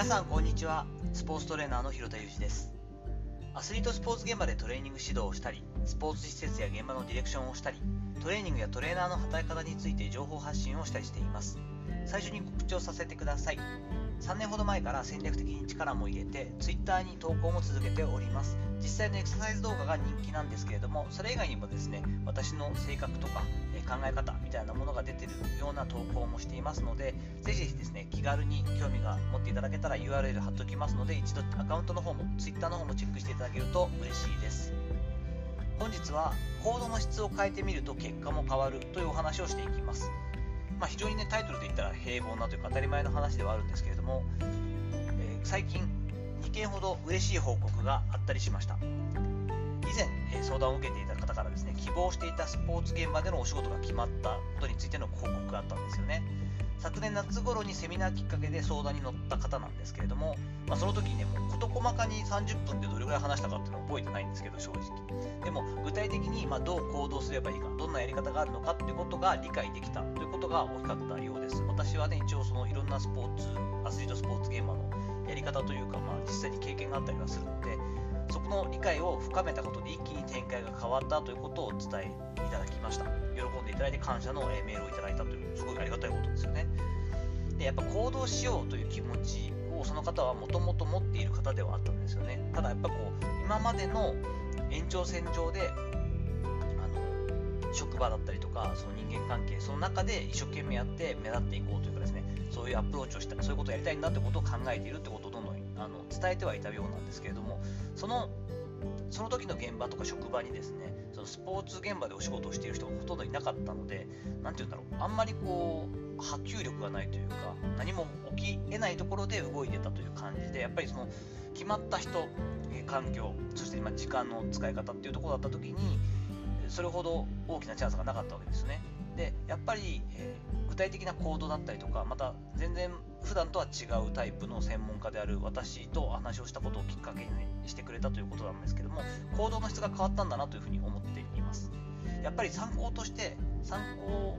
皆さんこんにちは。スポーツトレーナーの広田裕二です。アスリートスポーツ現場でトレーニング指導をしたりスポーツ施設や現場のディレクションをしたりトレーニングやトレーナーの働き方について情報発信をしたりしています。最初に告知をさせてください。3年ほど前から戦略的に力も入れて Twitter に投稿も続けております。実際のエクササイズ動画が人気なんですけれどもそれ以外にもですね私の性格とか考え方みたいなものが出てるような投稿もしていますのでぜひぜひですね気軽に興味が持っていただけたら URL 貼っておきますので一度アカウントの方も Twitter の方もチェックしていただけると嬉しいです。本日はコードの質を変えてみると結果も変わるというお話をしていきます。まあ、非常にねタイトルで言ったら平凡なというか当たり前の話ではあるんですけれども、えー、最近2件ほど嬉しい報告があったりしました。以前、え、相談を受けていた方からですね希望していたスポーツ現場でのお仕事が決まったことについての報告があったんですよね昨年夏頃にセミナーきっかけで相談に乗った方なんですけれども、まあ、その時にね、もう事細かに30分でどれぐらい話したかっていうのは覚えてないんですけど、正直。でも、具体的にまどう行動すればいいか、どんなやり方があるのかっていうことが理解できたということが大きかったようです。私はね、一応そのいろんなスポーツ、アスリートスポーツ現場のやり方というか、まあ、実際に経験があったりはするので、そこの理解を深めたことで一気に展開が変わったということをお伝えいただきました。喜んでいただいて感謝のメールをいただいたという、すごいありがたいことですよね。でやっぱ行動しようという気持ちをその方はもともと持っている方ではあったんですよねただやっぱこう今までの延長線上であの職場だったりとかその人間関係その中で一生懸命やって目立っていこうというかですねそういうアプローチをしたそういうことをやりたいんだってことを考えているってことをあの伝えてはいたようなんですけれどもそのその時の現場とか職場にですねそのスポーツ現場でお仕事をしている人がほとんどいなかったので何て言うんだろうあんまりこう波及力がないというか何も起きえないところで動いてたという感じでやっぱりその決まった人環境そして今時間の使い方っていうところだった時にそれほど大きなチャンスがなかったわけですね。でやっぱり、えー、体的な行動だったりとかまた全然普段とは違うタイプの専門家である私と話をしたことをきっかけにしてくれたということなんですけども行動の質が変わったんだなというふうに思っています。やっぱり参考として参考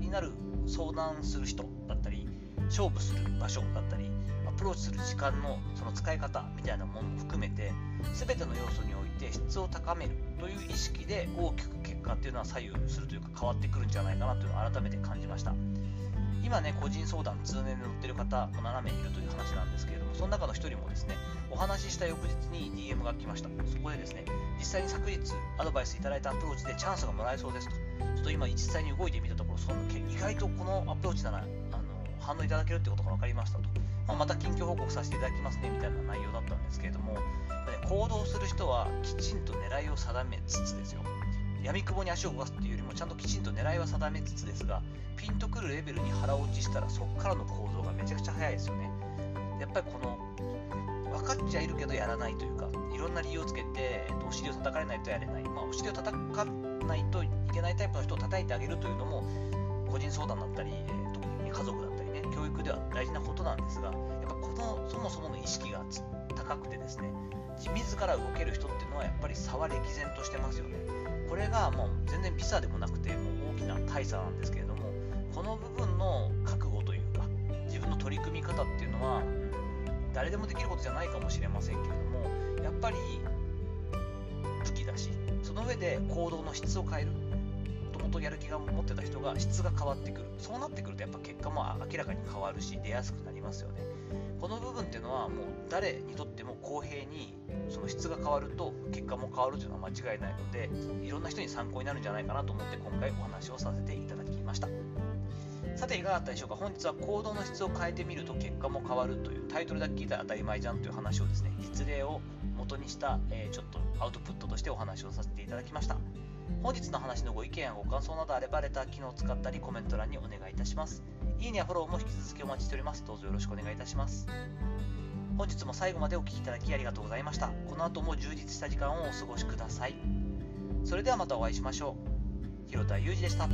になる相談する人だったり勝負する場所だったりアプローチする時間のその使い方みたいなものも含めて全ての要素において質を高めるという意識で大きく果っていうのは左右するというか変わってくるんじゃないかなというのを改めて感じました。今ね個人相談通年で乗ってる方も7名いるという話なんですけれどもその中の1人もですねお話しした翌日に DM が来ました。そこでですね実際に昨日アドバイスいただいたアプローチでチャンスがもらえそうですと。ちょっと今実際に動いてみたところその意外とこのアプローチならあの反応いただけるってことが分かりましたと、まあ、また近況報告させていただきますねみたいな内容だったんですけれども、行動する人はきちんと狙いを定めつつですよ。闇雲に足を動かすっていうよりもちゃんときちんと狙いは定めつつですがピンとくるレベルに腹落ちしたらそこからの行動がめちゃくちゃ早いですよね。やっぱりこの分かっちゃいるけどやらないというかいろんな理由をつけて、えっと、お尻を叩かれないとやれない、まあ、お尻を叩かないといけないタイプの人を叩いてあげるというのも個人相談だったり、えー、特に家族だったり教育では大事なことなんですがやっぱこのそもそもの意識が高くてですね自ら動ける人っていうのはやっぱり差は歴然としてますよね。これがもう全然ビザでもなくてもう大きな大差なんですけれどもこの部分の覚悟というか自分の取り組み方っていうのは誰でもできることじゃないかもしれませんけれどもやっぱり武器だしその上で行動の質を変える。もともとやる気が持ってた人が質が変わってくる。そうなってくるとやっぱ結果も明らかに変わるし出やすくなりますよね。この部分っていうのはもう誰にとっても公平にその質が変わると結果も変わるというのは間違いないのでいろんな人に参考になるんじゃないかなと思って今回お話をさせていただきました。さていかがだったでしょうか。本日は行動の質を変えてみると結果も変わるというタイトルだけ聞いたら当たり前じゃんという話をですね実例を元にした、えー、ちょっとアウトプットとしてお話をさせていただきました。本日の話のご意見やご感想などあればレター機能を使ったりコメント欄にお願いいたします。いいねやフォローも引き続きお待ちしております。どうぞよろしくお願いいたします。本日も最後までお聴きいただきありがとうございました。この後も充実した時間をお過ごしください。それではまたお会いしましょう。広田裕二でした。